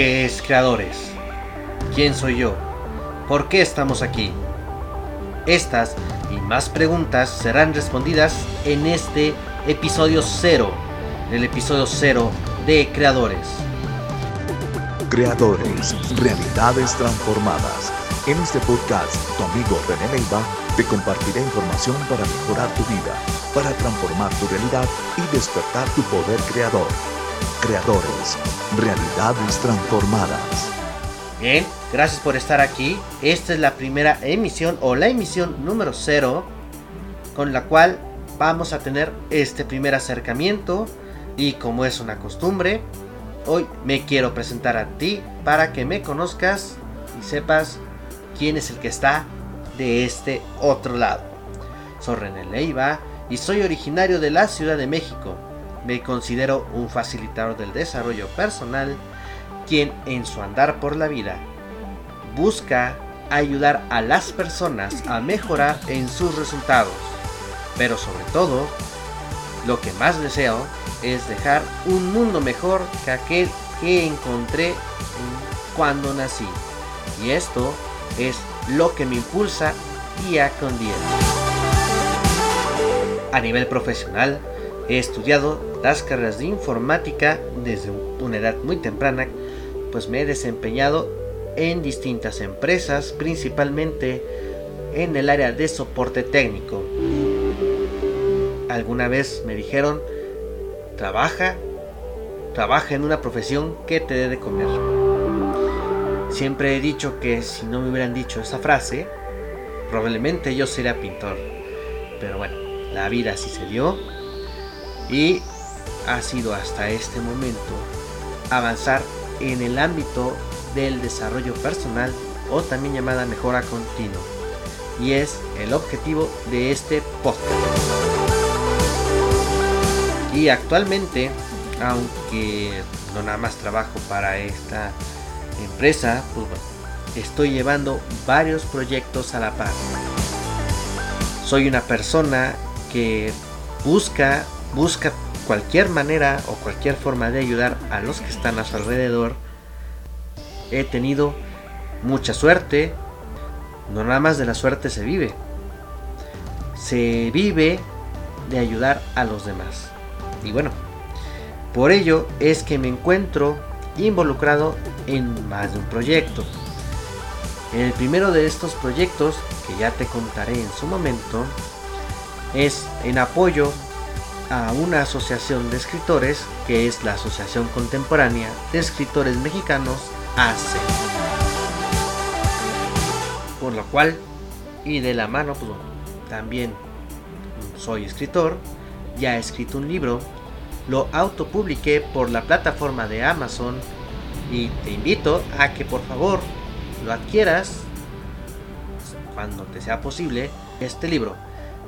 ¿Qué es Creadores? ¿Quién soy yo? ¿Por qué estamos aquí? Estas y más preguntas serán respondidas en este episodio cero, el episodio cero de Creadores. Creadores, realidades transformadas. En este podcast, tu amigo René Leiva te compartirá información para mejorar tu vida, para transformar tu realidad y despertar tu poder creador. Creadores, realidades transformadas. Bien, gracias por estar aquí. Esta es la primera emisión o la emisión número 0 con la cual vamos a tener este primer acercamiento y como es una costumbre, hoy me quiero presentar a ti para que me conozcas y sepas quién es el que está de este otro lado. Soy René Leiva y soy originario de la Ciudad de México. Me considero un facilitador del desarrollo personal, quien en su andar por la vida busca ayudar a las personas a mejorar en sus resultados. Pero sobre todo, lo que más deseo es dejar un mundo mejor que aquel que encontré cuando nací. Y esto es lo que me impulsa día con día. A nivel profesional, he estudiado las carreras de informática desde una edad muy temprana, pues me he desempeñado en distintas empresas, principalmente en el área de soporte técnico. Alguna vez me dijeron, trabaja, trabaja en una profesión que te dé de comer. Siempre he dicho que si no me hubieran dicho esa frase, probablemente yo sería pintor. Pero bueno, la vida así se dio y ha sido hasta este momento avanzar en el ámbito del desarrollo personal o también llamada mejora continua. Y es el objetivo de este podcast. Y actualmente, aunque no nada más trabajo para esta empresa, pues estoy llevando varios proyectos a la par. Soy una persona que busca, busca cualquier manera o cualquier forma de ayudar a los que están a su alrededor. He tenido mucha suerte. No nada más de la suerte se vive. Se vive de ayudar a los demás. Y bueno, por ello es que me encuentro involucrado en más de un proyecto. El primero de estos proyectos, que ya te contaré en su momento, es en apoyo a una asociación de escritores que es la Asociación Contemporánea de Escritores Mexicanos ACE. Por lo cual, y de la mano, pues también soy escritor, ya he escrito un libro, lo autopubliqué por la plataforma de Amazon y te invito a que por favor lo adquieras cuando te sea posible este libro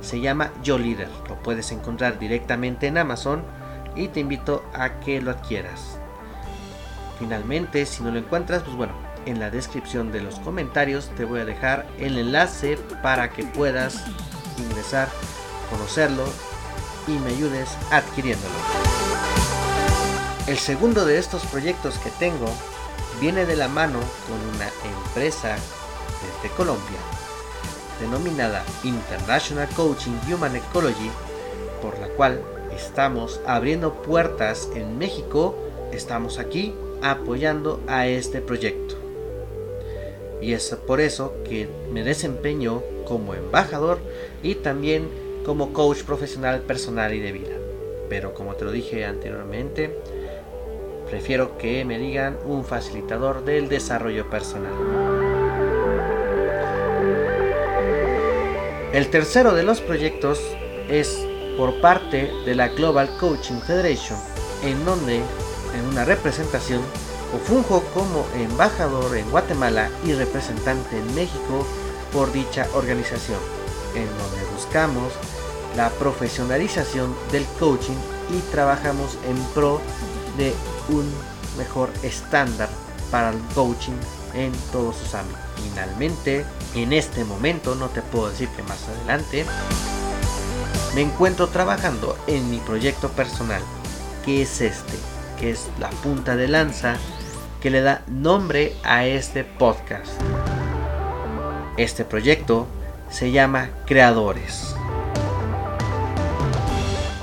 se llama Yo Líder. Lo puedes encontrar directamente en Amazon y te invito a que lo adquieras. Finalmente, si no lo encuentras, pues bueno, en la descripción de los comentarios te voy a dejar el enlace para que puedas ingresar, conocerlo y me ayudes adquiriéndolo. El segundo de estos proyectos que tengo viene de la mano con una empresa desde Colombia denominada International Coaching Human Ecology, por la cual estamos abriendo puertas en México, estamos aquí apoyando a este proyecto. Y es por eso que me desempeño como embajador y también como coach profesional personal y de vida. Pero como te lo dije anteriormente, prefiero que me digan un facilitador del desarrollo personal. El tercero de los proyectos es por parte de la Global Coaching Federation, en donde en una representación funjo como embajador en Guatemala y representante en México por dicha organización, en donde buscamos la profesionalización del coaching y trabajamos en pro de un mejor estándar para el coaching en todos sus ámbitos. Finalmente, en este momento, no te puedo decir que más adelante, me encuentro trabajando en mi proyecto personal, que es este, que es la punta de lanza que le da nombre a este podcast. Este proyecto se llama Creadores.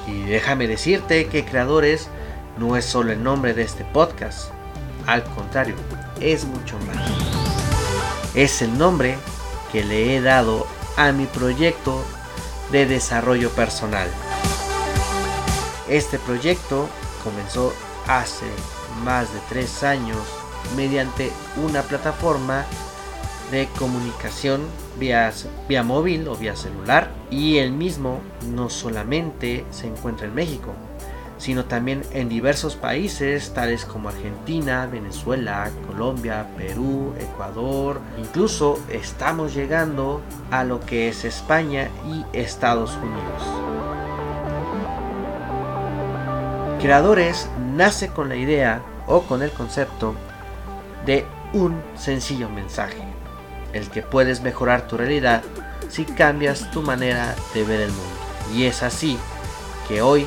Y déjame decirte que Creadores no es solo el nombre de este podcast, al contrario, es mucho más. Es el nombre que le he dado a mi proyecto de desarrollo personal. Este proyecto comenzó hace más de tres años mediante una plataforma de comunicación vía, vía móvil o vía celular y el mismo no solamente se encuentra en México, sino también en diversos países tales como Argentina, Venezuela, Colombia, Perú, Ecuador, incluso estamos llegando a lo que es España y Estados Unidos. Creadores nace con la idea o con el concepto de un sencillo mensaje, el que puedes mejorar tu realidad si cambias tu manera de ver el mundo. Y es así que hoy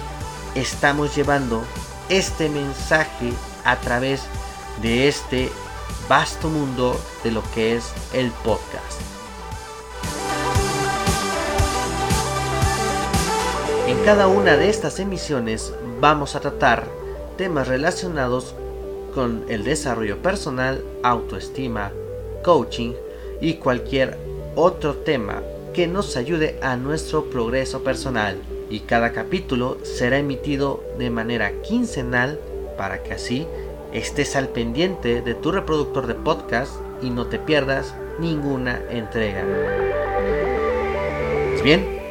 estamos llevando este mensaje a través de este vasto mundo de lo que es el podcast. En cada una de estas emisiones vamos a tratar temas relacionados con el desarrollo personal, autoestima, coaching y cualquier otro tema que nos ayude a nuestro progreso personal y cada capítulo será emitido de manera quincenal para que así estés al pendiente de tu reproductor de podcast y no te pierdas ninguna entrega. Pues bien,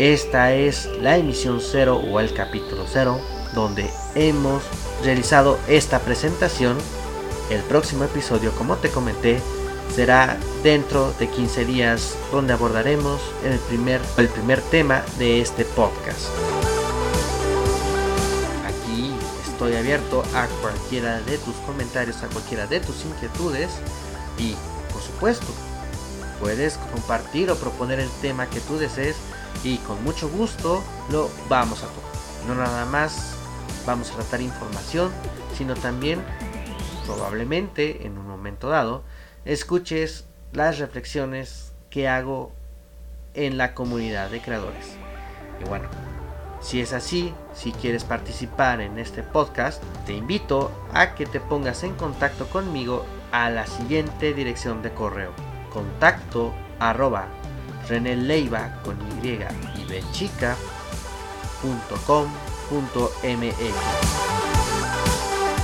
esta es la emisión 0 o el capítulo 0 donde hemos realizado esta presentación. El próximo episodio, como te comenté, será dentro de 15 días donde abordaremos el primer, el primer tema de este podcast. Aquí estoy abierto a cualquiera de tus comentarios, a cualquiera de tus inquietudes y por supuesto puedes compartir o proponer el tema que tú desees y con mucho gusto lo vamos a tocar. No nada más vamos a tratar información, sino también probablemente en un momento dado escuches las reflexiones que hago en la comunidad de creadores. Y bueno, si es así, si quieres participar en este podcast, te invito a que te pongas en contacto conmigo a la siguiente dirección de correo. Contacto arroba reneleiva con y y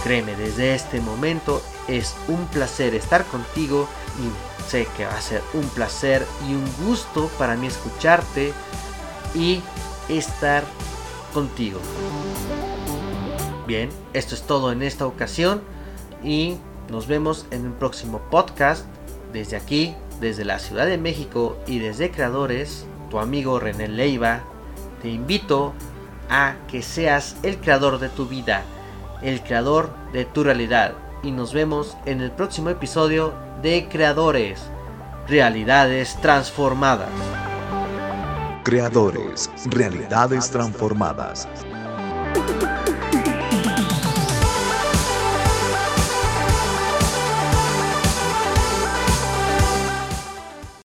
Créeme, desde este momento es un placer estar contigo y sé que va a ser un placer y un gusto para mí escucharte y estar contigo. Bien, esto es todo en esta ocasión y nos vemos en un próximo podcast desde aquí, desde la Ciudad de México y desde Creadores, tu amigo René Leiva. Te invito a que seas el creador de tu vida, el creador de tu realidad y nos vemos en el próximo episodio de Creadores, Realidades Transformadas. Creadores, Realidades Transformadas.